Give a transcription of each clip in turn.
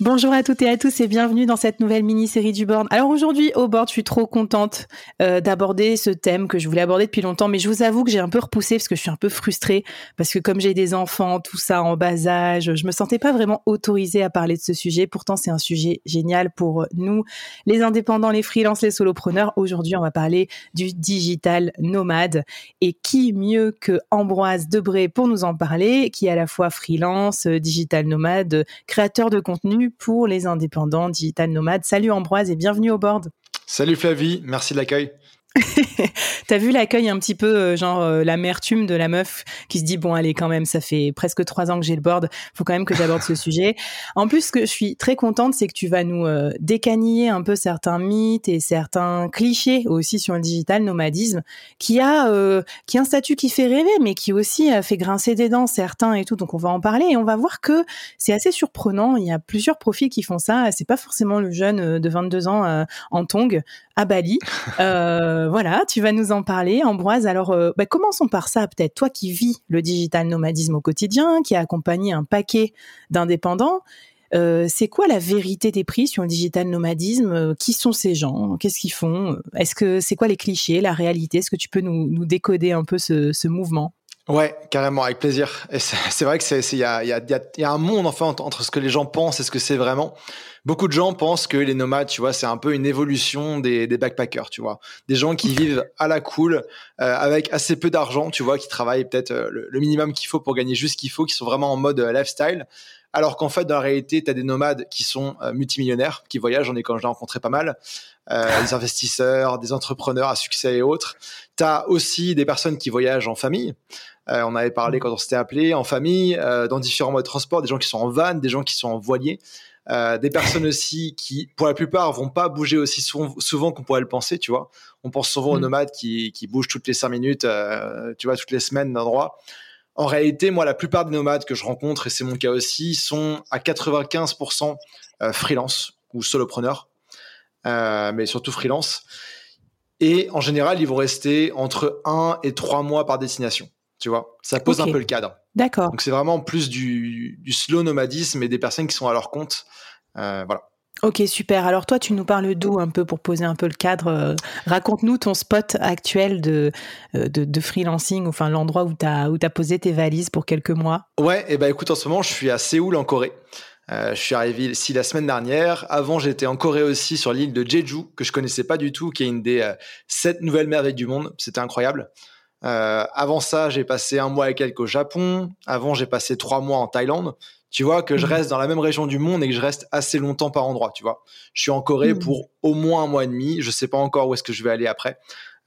Bonjour à toutes et à tous et bienvenue dans cette nouvelle mini-série du board. Alors aujourd'hui au board, je suis trop contente euh, d'aborder ce thème que je voulais aborder depuis longtemps, mais je vous avoue que j'ai un peu repoussé parce que je suis un peu frustrée parce que comme j'ai des enfants, tout ça en bas âge, je me sentais pas vraiment autorisée à parler de ce sujet. Pourtant c'est un sujet génial pour nous, les indépendants, les freelances, les solopreneurs. Aujourd'hui on va parler du digital nomade et qui mieux que Ambroise Debré pour nous en parler, qui est à la fois freelance, digital nomade, créateur de contenu pour les indépendants digital nomades. Salut Ambroise et bienvenue au board. Salut Flavie, merci de l'accueil. T'as vu l'accueil un petit peu, euh, genre euh, l'amertume de la meuf qui se dit bon allez quand même, ça fait presque trois ans que j'ai le board, faut quand même que j'aborde ce sujet. En plus, ce que je suis très contente, c'est que tu vas nous euh, décaniller un peu certains mythes et certains clichés aussi sur le digital nomadisme, qui a qui a un statut qui fait rêver, mais qui aussi a fait grincer des dents certains et tout. Donc on va en parler et on va voir que c'est assez surprenant. Il y a plusieurs profils qui font ça. C'est pas forcément le jeune de 22 ans en tongue à Bali. voilà, tu vas nous en parler, Ambroise. Alors, euh, bah, commençons par ça, peut-être. Toi qui vis le digital nomadisme au quotidien, qui a accompagné un paquet d'indépendants, euh, c'est quoi la vérité des prix sur le digital nomadisme? Euh, Qui sont ces gens? Qu'est-ce qu'ils font? Est-ce que c'est quoi les clichés, la réalité? Est-ce que tu peux nous, décoder un peu ce, mouvement? Ouais, carrément, avec plaisir. C'est vrai que c'est il y a, y, a, y a, un monde enfin entre ce que les gens pensent et ce que c'est vraiment beaucoup de gens pensent que les nomades, tu vois, c'est un peu une évolution des, backpackers, tu vois. Des gens qui vivent à la cool, euh, avec assez peu d'argent, tu vois, qui travaillent peut-être euh, le, minimum qu'il faut pour gagner juste ce qu'il faut, qui sont vraiment en mode euh, lifestyle. Alors qu'en fait, dans la réalité, tu as des nomades qui sont multimillionnaires, qui voyagent, j'en ai quand j'ai rencontré pas mal, des investisseurs, des entrepreneurs à succès et autres. Tu as aussi des personnes qui voyagent en famille. On avait parlé quand on s'était appelé, en famille, dans différents modes de transport, des gens qui sont en van, des gens qui sont en voilier. Euh, des personnes aussi qui, pour la plupart, vont pas bouger aussi souvent, qu'on pourrait le penser, tu vois. On pense souvent aux mm. nomades qui, qui bougent toutes les cinq minutes, euh, tu vois, toutes les semaines d'un endroit. En réalité, moi, la plupart des nomades que je rencontre, et c'est mon cas aussi, sont à 95% euh, freelance ou solopreneur, mais surtout freelance. Et en général, ils vont rester entre 1 et 3 mois par destination. Tu vois, ça pose un peu le cadre. D'accord. Donc c'est vraiment plus du, slow nomadisme et des personnes qui sont à leur compte. Euh, voilà. Ok, super. Alors toi, tu nous parles d'où un peu pour poser un peu le cadre. Euh, raconte-nous ton spot actuel de, euh, de, freelancing, enfin l'endroit où tu as posé tes valises pour quelques mois. Ouais, et eh ben écoute, en ce moment, je suis à Séoul en Corée. je suis arrivé ici la semaine dernière. Avant, j'étais en Corée aussi sur l'île de Jeju, que je connaissais pas du tout, qui est une des sept nouvelles merveilles du monde. C'était incroyable. Euh, avant ça, j'ai passé un mois et quelques au Japon. Avant, j'ai passé trois mois en Thaïlande. Tu vois que je mmh. reste dans la même région du monde et que je reste assez longtemps par endroit. Tu vois, je suis en Corée mmh. pour au moins un mois et demi. Je sais pas encore où est-ce que je vais aller après.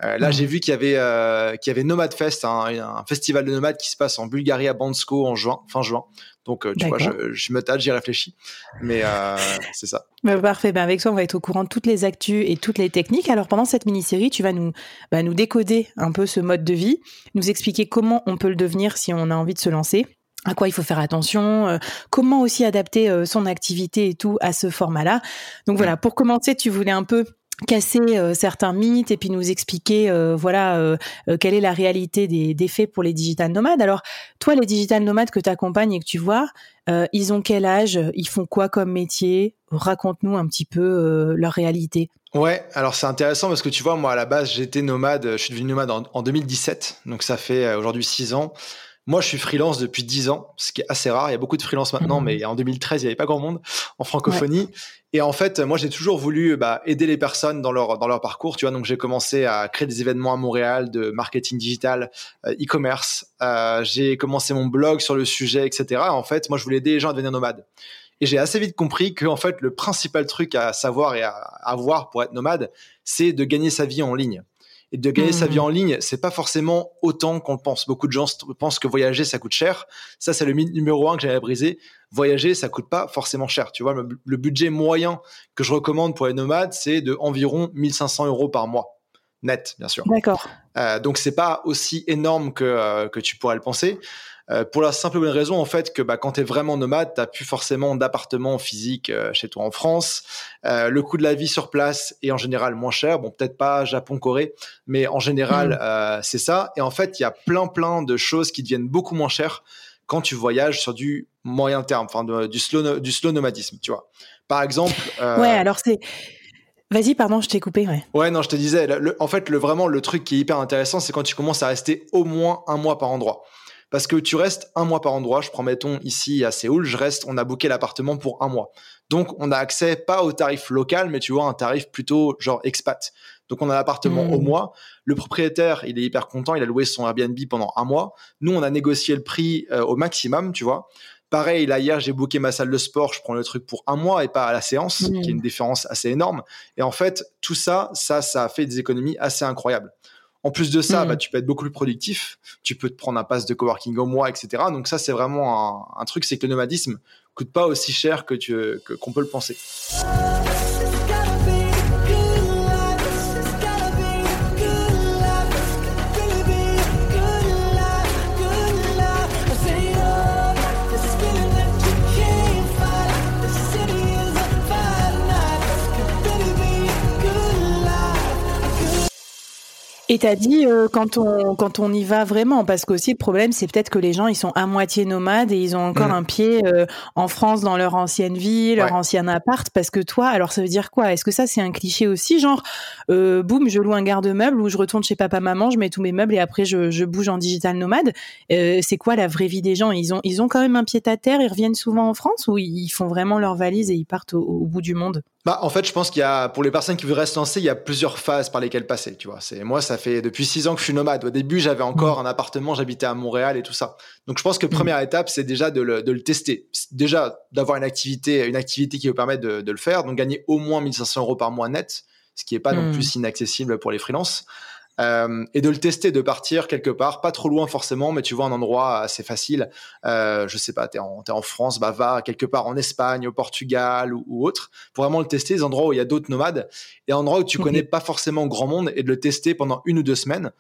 Euh, là, j'ai vu qu'il y avait euh, qu'il y avait Nomad Fest, un, festival de nomades qui se passe en Bulgarie à Bansko en juin, fin juin. Donc, euh, tu vois, je, me tâte, j'y réfléchis. Mais c'est ça. Bah, parfait. Ben, avec toi, on va être au courant de toutes les actus et toutes les techniques. Alors, pendant cette mini-série, tu vas nous, bah, nous décoder un peu ce mode de vie, nous expliquer comment on peut le devenir si on a envie de se lancer à quoi il faut faire attention, comment aussi adapter son activité et tout à ce format-là. Donc voilà, pour commencer, tu voulais un peu casser euh, certains mythes et puis nous expliquer euh, voilà euh, quelle est la réalité des, des, faits pour les digital nomades. Alors toi les digital nomades que tu accompagnes et que tu vois, ils ont quel âge, ils font quoi comme métier? Raconte-nous un petit peu leur réalité. Ouais, alors c'est intéressant parce que tu vois moi à la base j'étais nomade, je suis devenu nomade en, en 2017, donc ça fait aujourd'hui six ans. Moi, je suis freelance depuis 10 ans, ce qui est assez rare. Il y a beaucoup de freelance maintenant, mmh. mais en 2013, il n'y avait pas grand monde en francophonie. Et en fait, moi, j'ai toujours voulu bah, aider les personnes dans leur dans leur parcours. Tu vois, donc j'ai commencé à créer des événements à Montréal de marketing digital, euh, e-commerce. Euh, j'ai commencé mon blog sur le sujet, etc. En fait, moi, je voulais aider les gens à devenir nomades. Et j'ai assez vite compris que en fait, le principal truc à savoir et à avoir pour être nomade, c'est de gagner sa vie en ligne et de gagner sa vie mmh. en ligne, c'est pas forcément autant qu'on le pense. Beaucoup de gens pensent que voyager ça coûte cher. Ça c'est le mythe numéro un que j'avais brisé. Voyager ça coûte pas forcément cher. Tu vois, le, budget moyen que je recommande pour les nomades, c'est de environ 1500 euros par mois net, bien sûr. D'accord. Euh, donc c'est pas aussi énorme que euh, que tu pourrais le penser. Euh, pour la simple bonne raison en fait que bah, quand tu es vraiment nomade, tu plus forcément d'appartement physique euh, chez toi en France. Le coût de la vie sur place est en général moins cher. Bon, peut-être pas Japon, Corée, mais en général, mmh. c'est ça. Et en fait, il y a plein plein de choses qui deviennent beaucoup moins chères quand tu voyages sur du moyen terme, enfin du slow du slow nomadisme, tu vois. Par exemple. Ouais, alors c'est Vas-y, pardon, je t'ai coupé. Ouais. ouais, non, je te disais. en fait, le, vraiment, le truc qui est hyper intéressant, c'est quand tu commences à rester au moins un mois par endroit parce que tu restes un mois par endroit. Je prends, mettons, ici à Séoul, je reste, on a booké l'appartement pour un mois. Donc, on a accès pas au tarif local, mais tu vois, un tarif plutôt genre expat. Donc, on a l'appartement au hmm. mois. Le propriétaire, il est hyper content. Il a loué son Airbnb pendant un mois. Nous, on a négocié le prix euh, au maximum, tu vois. Pareil, là, hier, j'ai booké ma salle de sport. Je prends le truc pour un mois et pas à la séance, qui est une différence assez énorme. Et en fait, tout ça, ça, ça a fait des économies assez incroyables. En plus de ça, bah, tu peux être beaucoup plus productif. Tu peux te prendre un pass de coworking au mois, etc. Donc ça, c'est vraiment un, un truc, c'est que le nomadisme coûte pas aussi cher que tu qu'on peut le penser. Et t'as dit euh, quand on quand on y va vraiment, parce qu'aussi le problème c'est peut-être que les gens ils sont à moitié nomades et ils ont encore mm. un pied euh, en France dans leur ancienne vie, leur ancien appart. Parce que toi, alors ça veut dire quoi? Est-ce que ça c'est un cliché aussi, genre euh, boum, je loue un garde-meuble ou je retourne chez papa maman, je mets tous mes meubles et après je, je bouge en digital nomade? Euh, c'est quoi la vraie vie des gens? Ils ont ils ont quand même un pied à terre, ils reviennent souvent en France ou ils font vraiment leur valise et ils partent au, au bout du monde? Bah, en fait, je pense qu'il y a, pour les personnes qui voudraient se lancer, il y a plusieurs phases par lesquelles passer, tu vois. C'est, moi, ça fait depuis six ans que je suis nomade. Au début, j'avais encore mm. un appartement, j'habitais à Montréal et tout ça. Donc, je pense que mm. première étape, c'est déjà de le, de le tester. Déjà, d'avoir une activité, une activité qui vous permet de, de, le faire. Donc, gagner au moins 1500 euros par mois net, ce qui est pas non mm. plus inaccessible pour les freelances. Euh, et de le tester, de partir quelque part, pas trop loin forcément, mais tu vois un endroit assez facile. Euh, je sais pas, t'es en, es en France, bah va quelque part en Espagne, au Portugal ou, autre, pour vraiment le tester. Les endroits où il y a d'autres nomades et endroits où tu connais pas forcément grand monde et de le tester pendant une ou deux semaines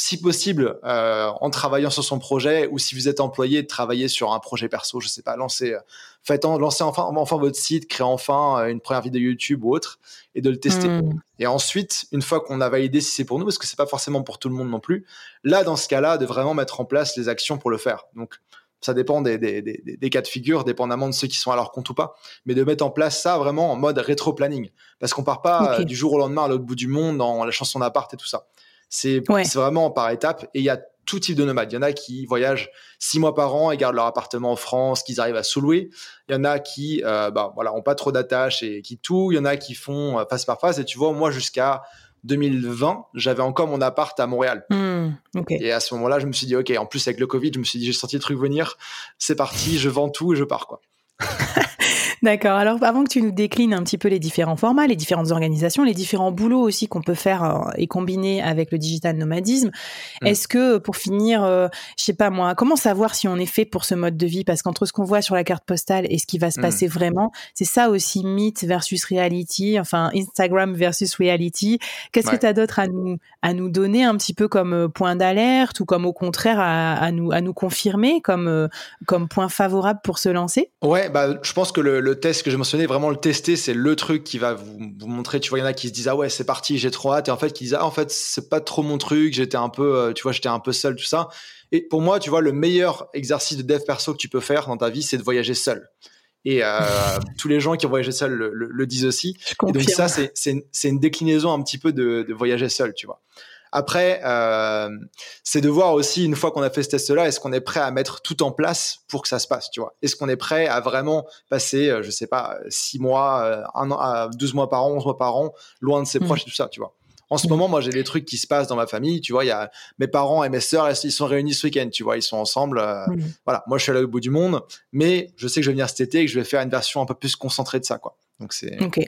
si possible, euh, en travaillant sur son projet, ou si vous êtes employé, de travailler sur un projet perso, je sais pas, lancer, euh, faites lancer enfin, enfin votre site, créer enfin euh, une première vidéo YouTube ou autre, et de le tester. Hmm. Et ensuite, une fois qu'on a validé si c'est pour nous, parce que c'est pas forcément pour tout le monde non plus, là, dans ce cas-là, de vraiment mettre en place les actions pour le faire. Donc, ça dépend des, des, des, des, cas de figure, dépendamment de ceux qui sont à leur compte ou pas, mais de mettre en place ça vraiment en mode rétro-planning. Parce qu'on part pas du jour au lendemain à l'autre bout du monde dans la chanson d'appart et tout ça. C'est vraiment par étapes et il y a tout type de nomades. Il y en a qui voyagent six mois par an et gardent leur appartement en France, qu'ils arrivent à sous-louer. Il y en a qui, euh, bah, voilà, ont pas trop d'attaches et qui tout. Il y en a qui font euh, face par face. Et tu vois, moi, jusqu'à 2020, j'avais encore mon appart à Montréal. Hmm, et à ce moment-là, je me suis dit, OK, en plus, avec le Covid, je me suis dit, j'ai senti le truc venir. C'est parti, je vends tout et je pars, quoi. D'accord. Alors, avant que tu nous déclines un petit peu les différents formats, les différentes organisations, les différents boulots aussi qu'on peut faire euh, et combiner avec le digital nomadisme, mm. est-ce que, pour finir, euh, je sais pas moi, comment savoir si on est fait pour ce mode de vie? Parce qu'entre ce qu'on voit sur la carte postale et ce qui va se mm. passer vraiment, c'est ça aussi mythe versus reality, enfin Instagram versus reality. Qu'est-ce que tu as d'autre à nous, à nous donner un petit peu comme euh, point d'alerte ou comme au contraire à, nous, à nous confirmer comme, comme point favorable pour se lancer? Ouais, bah, je pense que le le test que j'ai mentionné, vraiment le tester, c'est le truc qui va vous, montrer. Tu vois, il y en a qui se disent ah ouais c'est parti, j'ai trop hâte, et en fait qui disent ah en fait c'est pas trop mon truc, j'étais un peu, euh, tu vois, j'étais un peu seul tout ça. Et pour moi, tu vois, le meilleur exercice de dev perso que tu peux faire dans ta vie, c'est de voyager seul. Et euh, tous les gens qui ont voyagé seul le, disent aussi. Et donc ça, c'est une déclinaison un petit peu de, de voyager seul, tu vois. Après, euh, c'est de voir aussi, une fois qu'on a fait ce test-là, est-ce qu'on est prêt à mettre tout en place pour que ça se passe, tu vois? Est-ce qu'on est prêt à vraiment passer, euh, je sais pas, 6 mois, euh, un an, 12 mois par an, 11 mois par an, loin de ses mmh. proches et tout ça, tu vois? En ce moment, moi, j'ai des trucs qui se passent dans ma famille. Tu vois, il y a mes parents et mes sœurs, ils sont réunis ce week-end. Tu vois, ils sont ensemble. Mmh. Voilà, moi, je suis allé au bout du monde, mais je sais que je vais venir cet été et que je vais faire une version un peu plus concentrée de ça, quoi. Donc c'est. Ok.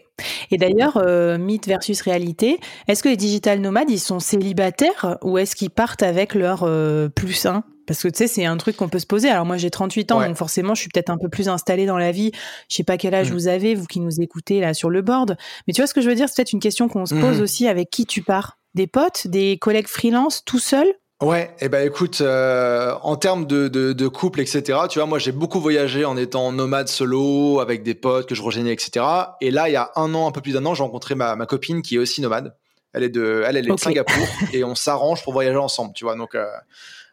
Et d'ailleurs, euh, mythe versus réalité, est-ce que les digital nomades, ils sont célibataires ou est-ce qu'ils partent avec leur euh, plus un? Parce que tu sais, c'est un truc qu'on peut se poser. Alors moi, j'ai 38 ans, donc forcément, je suis peut-être un peu plus installée dans la vie. Je sais pas quel âge mmh. vous avez, vous qui nous écoutez là sur le board. Mais tu vois ce que je veux dire? C'est peut-être une question qu'on se pose mmh. aussi avec qui tu pars. Des potes, des collègues freelance, tout seul? Ouais, et eh ben écoute, euh, en termes de, de, de, couple, etc. Tu vois, moi j'ai beaucoup voyagé en étant nomade solo avec des potes que je rejoignais, etc. Et là, il y a un an, un peu plus d'un an, j'ai rencontré ma, ma copine qui est aussi nomade. Elle est de, elle, elle est de Singapour et on s'arrange pour voyager ensemble. Tu vois, donc euh,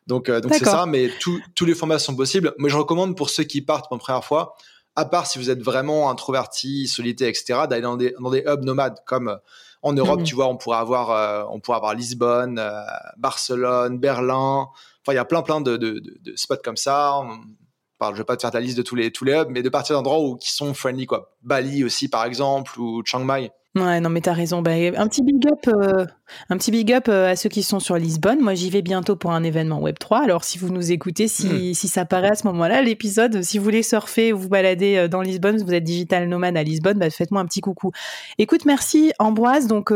donc euh, donc c'est ça. Mais tous les formats sont possibles. Mais je recommande pour ceux qui partent pour une première fois, à part si vous êtes vraiment introverti, solitaire, etc., d'aller dans des dans des hubs nomades comme en Europe, mmh. tu vois, on pourrait avoir, euh, on pourrait avoir Lisbonne, euh, Barcelone, Berlin. Enfin, il y a plein, plein de, de, de, spots comme ça. je vais pas te faire ta liste de tous les, tous les hubs, mais de partir d'endroits où qui sont friendly, quoi. Bali aussi, par exemple, ou Chiang Mai. Ouais, non, mais t'as raison. Bah, un petit big up, euh, un petit big up euh, à ceux qui sont sur Lisbonne. Moi, j'y vais bientôt pour un événement Web 3. Alors, si vous nous écoutez, si, hmm. si ça paraît à ce moment-là, l'épisode, si vous voulez surfer ou vous balader euh, dans Lisbonne, vous êtes digital nomade à Lisbonne, bah, faites-moi un petit coucou. Écoute, merci Ambroise. Donc,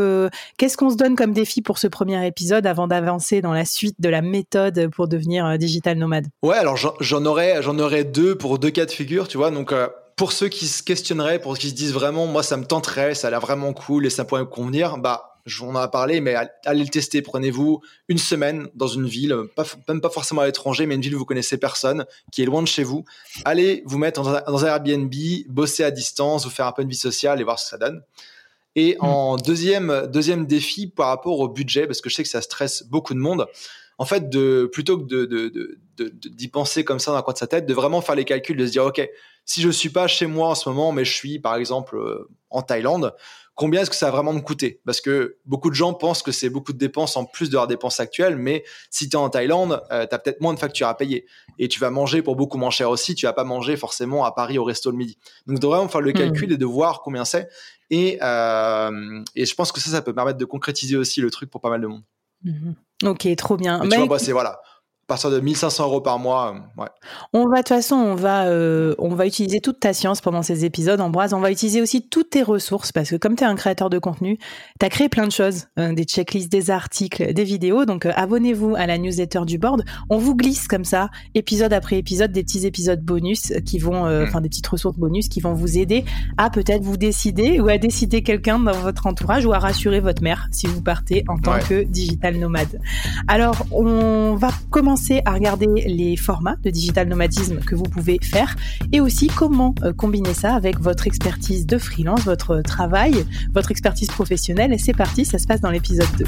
qu'est-ce qu'on se donne comme défi pour ce premier épisode avant d'avancer dans la suite de la méthode pour devenir digital nomade? Ouais, alors j'en aurais, j'en aurais deux pour deux cas de figure, tu vois. Donc pour ceux qui se questionneraient, pour ceux qui se disent vraiment, moi, ça me tenterait, ça a l'air vraiment cool et ça pourrait me convenir, bah, j'en ai parlé, mais allez le tester. Prenez-vous une semaine dans une ville, pas, même pas forcément à l'étranger, mais une ville où vous connaissez personne, qui est loin de chez vous. Allez vous mettre dans un, dans un Airbnb, bosser à distance, vous faire un peu de vie sociale et voir ce que ça donne. Et mmh. en deuxième, deuxième défi par rapport au budget, parce que je sais que ça stresse beaucoup de monde, en fait, de, plutôt que de, de, penser comme ça dans la coin de sa tête, de vraiment faire les calculs, de se dire, OK, si je suis pas chez moi en ce moment, mais je suis, par exemple, euh, en Thaïlande, combien est-ce que ça va vraiment me coûter? Parce que beaucoup de gens pensent que c'est beaucoup de dépenses en plus de leurs dépenses actuelles, mais si tu es en Thaïlande, euh, tu as peut-être moins de factures à payer. Et tu vas manger pour beaucoup moins cher aussi, tu vas pas manger forcément à Paris au resto le midi. Donc, de vraiment faire le hmm. calcul et de voir combien c'est. Et, euh, et je pense que ça, ça peut permettre de concrétiser aussi le truc pour pas mal de monde. Mhm. Ok, trop bien. tu vois, bah, c'est voilà partir de 1500 euros par mois. Euh, ouais. On va de toute façon, on va, euh, on va utiliser toute ta science pendant ces épisodes, Ambroise. On va utiliser aussi toutes tes ressources parce que comme tu es un créateur de contenu, tu as créé plein de choses, euh, des checklists, des articles, des vidéos. Donc abonnez-vous à la newsletter du board. On vous glisse comme ça, épisode après épisode, des petits épisodes bonus qui vont, hmm. enfin des petites ressources bonus qui vont vous aider à peut-être vous décider ou à décider quelqu'un dans votre entourage ou à rassurer votre mère si vous partez en tant que digital nomade. Alors on va commencer à regarder les formats de digital nomadisme que vous pouvez faire et aussi comment euh, combiner ça avec votre expertise de freelance, votre travail, votre expertise professionnelle. Et c'est parti, ça se passe dans l'épisode 2.